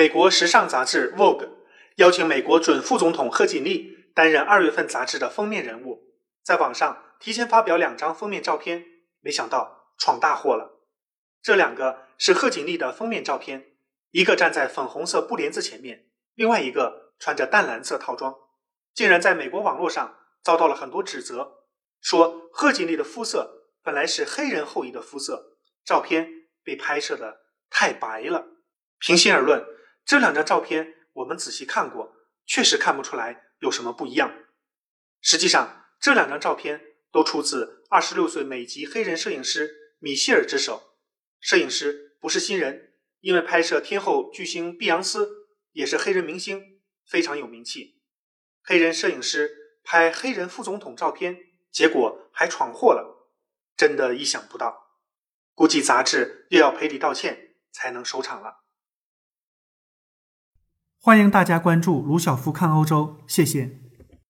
美国时尚杂志《Vogue》邀请美国准副总统贺锦丽担任二月份杂志的封面人物，在网上提前发表两张封面照片，没想到闯大祸了。这两个是贺锦丽的封面照片，一个站在粉红色布帘子前面，另外一个穿着淡蓝色套装，竟然在美国网络上遭到了很多指责，说贺锦丽的肤色本来是黑人后裔的肤色，照片被拍摄的太白了。平心而论。这两张照片我们仔细看过，确实看不出来有什么不一样。实际上，这两张照片都出自二十六岁美籍黑人摄影师米歇尔之手。摄影师不是新人，因为拍摄天后巨星碧昂斯，也是黑人明星，非常有名气。黑人摄影师拍黑人副总统照片，结果还闯祸了，真的意想不到。估计杂志又要赔礼道歉才能收场了。欢迎大家关注卢晓夫看欧洲，谢谢。